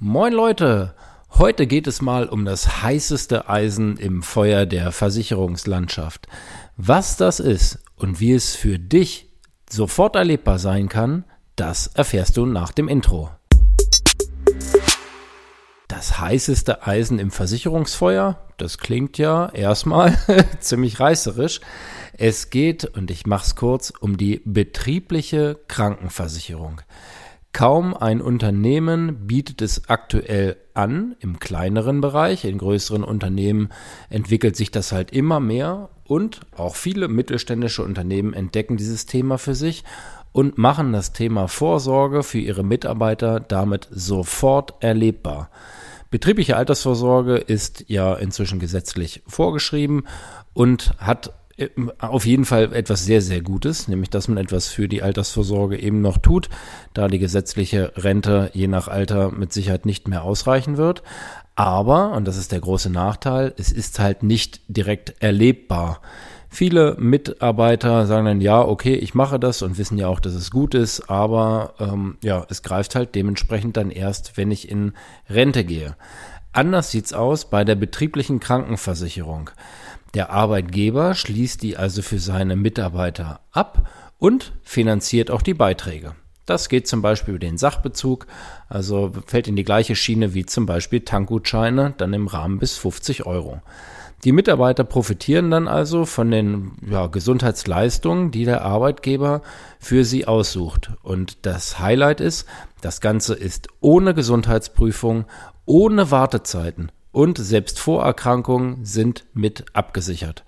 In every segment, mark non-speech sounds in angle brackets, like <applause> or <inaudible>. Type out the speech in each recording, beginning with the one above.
Moin Leute, heute geht es mal um das heißeste Eisen im Feuer der Versicherungslandschaft. Was das ist und wie es für dich sofort erlebbar sein kann, das erfährst du nach dem Intro. Das heißeste Eisen im Versicherungsfeuer, das klingt ja erstmal <laughs> ziemlich reißerisch. Es geht, und ich mach's kurz, um die betriebliche Krankenversicherung. Kaum ein Unternehmen bietet es aktuell an, im kleineren Bereich. In größeren Unternehmen entwickelt sich das halt immer mehr und auch viele mittelständische Unternehmen entdecken dieses Thema für sich und machen das Thema Vorsorge für ihre Mitarbeiter damit sofort erlebbar. Betriebliche Altersvorsorge ist ja inzwischen gesetzlich vorgeschrieben und hat auf jeden Fall etwas sehr, sehr Gutes, nämlich dass man etwas für die Altersvorsorge eben noch tut, da die gesetzliche Rente je nach Alter mit Sicherheit nicht mehr ausreichen wird. Aber, und das ist der große Nachteil, es ist halt nicht direkt erlebbar. Viele Mitarbeiter sagen dann, ja, okay, ich mache das und wissen ja auch, dass es gut ist, aber ähm, ja, es greift halt dementsprechend dann erst, wenn ich in Rente gehe. Anders sieht's aus bei der betrieblichen Krankenversicherung. Der Arbeitgeber schließt die also für seine Mitarbeiter ab und finanziert auch die Beiträge. Das geht zum Beispiel über den Sachbezug, also fällt in die gleiche Schiene wie zum Beispiel Tankgutscheine, dann im Rahmen bis 50 Euro. Die Mitarbeiter profitieren dann also von den ja, Gesundheitsleistungen, die der Arbeitgeber für sie aussucht. Und das Highlight ist, das Ganze ist ohne Gesundheitsprüfung, ohne Wartezeiten und selbst Vorerkrankungen sind mit abgesichert.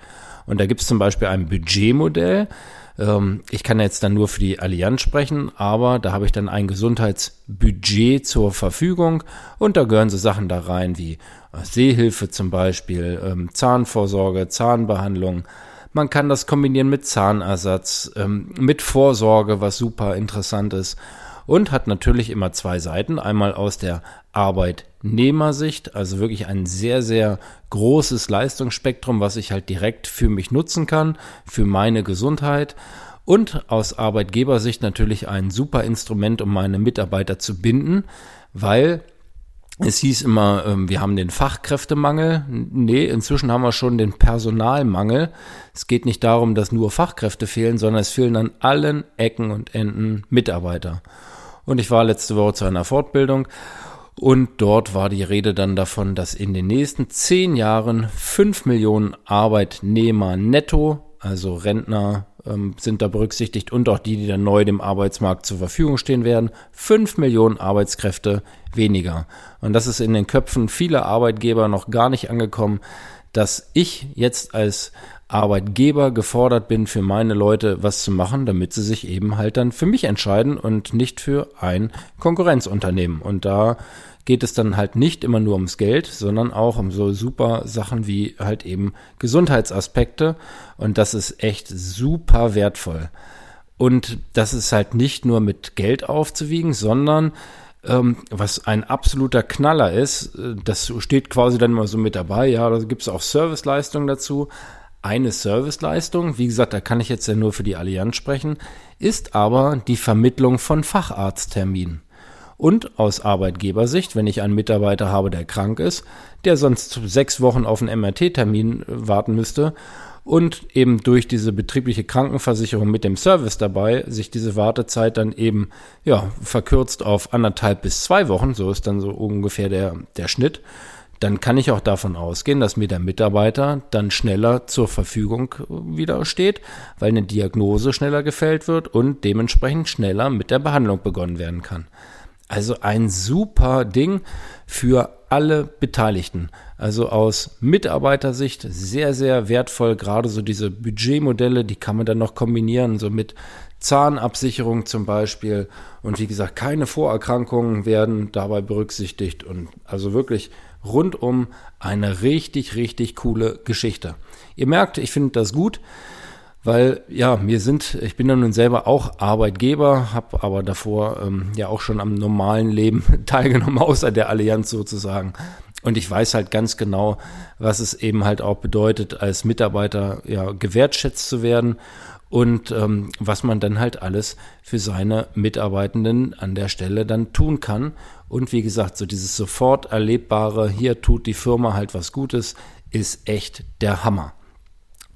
Und da gibt es zum Beispiel ein Budgetmodell. Ähm, ich kann jetzt dann nur für die Allianz sprechen, aber da habe ich dann ein Gesundheitsbudget zur Verfügung und da gehören so Sachen da rein wie äh, Sehhilfe zum Beispiel, ähm, Zahnvorsorge, Zahnbehandlung. Man kann das kombinieren mit Zahnersatz, ähm, mit Vorsorge, was super interessant ist und hat natürlich immer zwei Seiten. Einmal aus der Arbeitnehmersicht, also wirklich ein sehr, sehr großes Leistungsspektrum, was ich halt direkt für mich nutzen kann, für meine Gesundheit. Und aus Arbeitgebersicht natürlich ein super Instrument, um meine Mitarbeiter zu binden, weil es hieß immer, ähm, wir haben den Fachkräftemangel. Nee, inzwischen haben wir schon den Personalmangel. Es geht nicht darum, dass nur Fachkräfte fehlen, sondern es fehlen an allen Ecken und Enden Mitarbeiter. Und ich war letzte Woche zu einer Fortbildung und dort war die Rede dann davon, dass in den nächsten zehn Jahren fünf Millionen Arbeitnehmer netto, also Rentner ähm, sind da berücksichtigt und auch die, die dann neu dem Arbeitsmarkt zur Verfügung stehen werden, fünf Millionen Arbeitskräfte weniger. Und das ist in den Köpfen vieler Arbeitgeber noch gar nicht angekommen, dass ich jetzt als Arbeitgeber gefordert bin, für meine Leute was zu machen, damit sie sich eben halt dann für mich entscheiden und nicht für ein Konkurrenzunternehmen. Und da geht es dann halt nicht immer nur ums Geld, sondern auch um so super Sachen wie halt eben Gesundheitsaspekte. Und das ist echt super wertvoll. Und das ist halt nicht nur mit Geld aufzuwiegen, sondern ähm, was ein absoluter Knaller ist, äh, das steht quasi dann immer so mit dabei, ja, da gibt es auch Serviceleistungen dazu, eine Serviceleistung, wie gesagt, da kann ich jetzt ja nur für die Allianz sprechen, ist aber die Vermittlung von Facharztterminen. Und aus Arbeitgebersicht, wenn ich einen Mitarbeiter habe, der krank ist, der sonst sechs Wochen auf einen MRT-Termin warten müsste und eben durch diese betriebliche Krankenversicherung mit dem Service dabei sich diese Wartezeit dann eben ja verkürzt auf anderthalb bis zwei Wochen, so ist dann so ungefähr der, der Schnitt dann kann ich auch davon ausgehen, dass mir der Mitarbeiter dann schneller zur Verfügung wieder steht, weil eine Diagnose schneller gefällt wird und dementsprechend schneller mit der Behandlung begonnen werden kann. Also ein super Ding für alle Beteiligten. Also aus Mitarbeitersicht sehr, sehr wertvoll. Gerade so diese Budgetmodelle, die kann man dann noch kombinieren, so mit Zahnabsicherung zum Beispiel. Und wie gesagt, keine Vorerkrankungen werden dabei berücksichtigt. Und also wirklich rundum eine richtig, richtig coole Geschichte. Ihr merkt, ich finde das gut, weil ja, mir sind, ich bin ja nun selber auch Arbeitgeber, habe aber davor ähm, ja auch schon am normalen Leben <laughs> teilgenommen, außer der Allianz sozusagen. Und ich weiß halt ganz genau, was es eben halt auch bedeutet, als Mitarbeiter ja gewertschätzt zu werden und ähm, was man dann halt alles für seine Mitarbeitenden an der Stelle dann tun kann. Und wie gesagt, so dieses sofort erlebbare, hier tut die Firma halt was Gutes, ist echt der Hammer.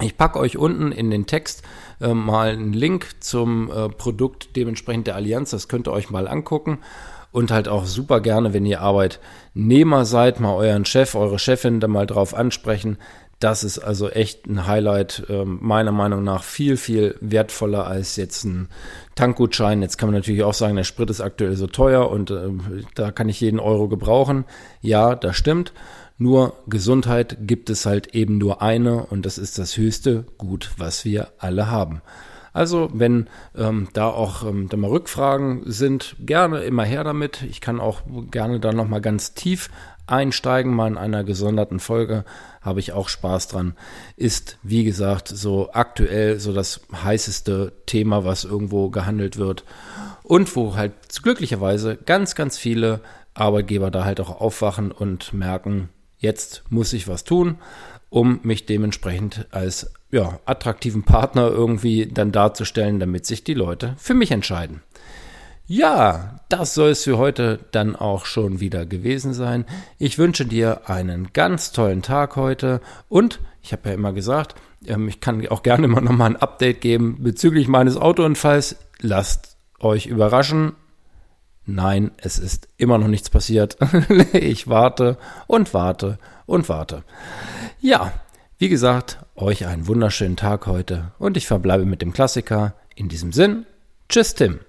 Ich packe euch unten in den Text äh, mal einen Link zum äh, Produkt dementsprechend der Allianz. Das könnt ihr euch mal angucken. Und halt auch super gerne, wenn ihr Arbeitnehmer seid, mal euren Chef, eure Chefin da mal drauf ansprechen. Das ist also echt ein Highlight, äh, meiner Meinung nach viel, viel wertvoller als jetzt ein Tankgutschein. Jetzt kann man natürlich auch sagen, der Sprit ist aktuell so teuer und äh, da kann ich jeden Euro gebrauchen. Ja, das stimmt. Nur Gesundheit gibt es halt eben nur eine und das ist das höchste Gut, was wir alle haben. Also wenn ähm, da auch ähm, da mal Rückfragen sind, gerne immer her damit. Ich kann auch gerne da nochmal ganz tief einsteigen, mal in einer gesonderten Folge, habe ich auch Spaß dran. Ist, wie gesagt, so aktuell so das heißeste Thema, was irgendwo gehandelt wird. Und wo halt glücklicherweise ganz, ganz viele Arbeitgeber da halt auch aufwachen und merken, jetzt muss ich was tun, um mich dementsprechend als ja, attraktiven Partner irgendwie dann darzustellen, damit sich die Leute für mich entscheiden. Ja, das soll es für heute dann auch schon wieder gewesen sein. Ich wünsche dir einen ganz tollen Tag heute und ich habe ja immer gesagt, ähm, ich kann auch gerne <laughs> immer noch mal ein Update geben bezüglich meines Autounfalls. Lasst euch überraschen. Nein, es ist immer noch nichts passiert. <laughs> ich warte und warte und warte. Ja, wie gesagt, euch einen wunderschönen Tag heute und ich verbleibe mit dem Klassiker. In diesem Sinn, tschüss Tim.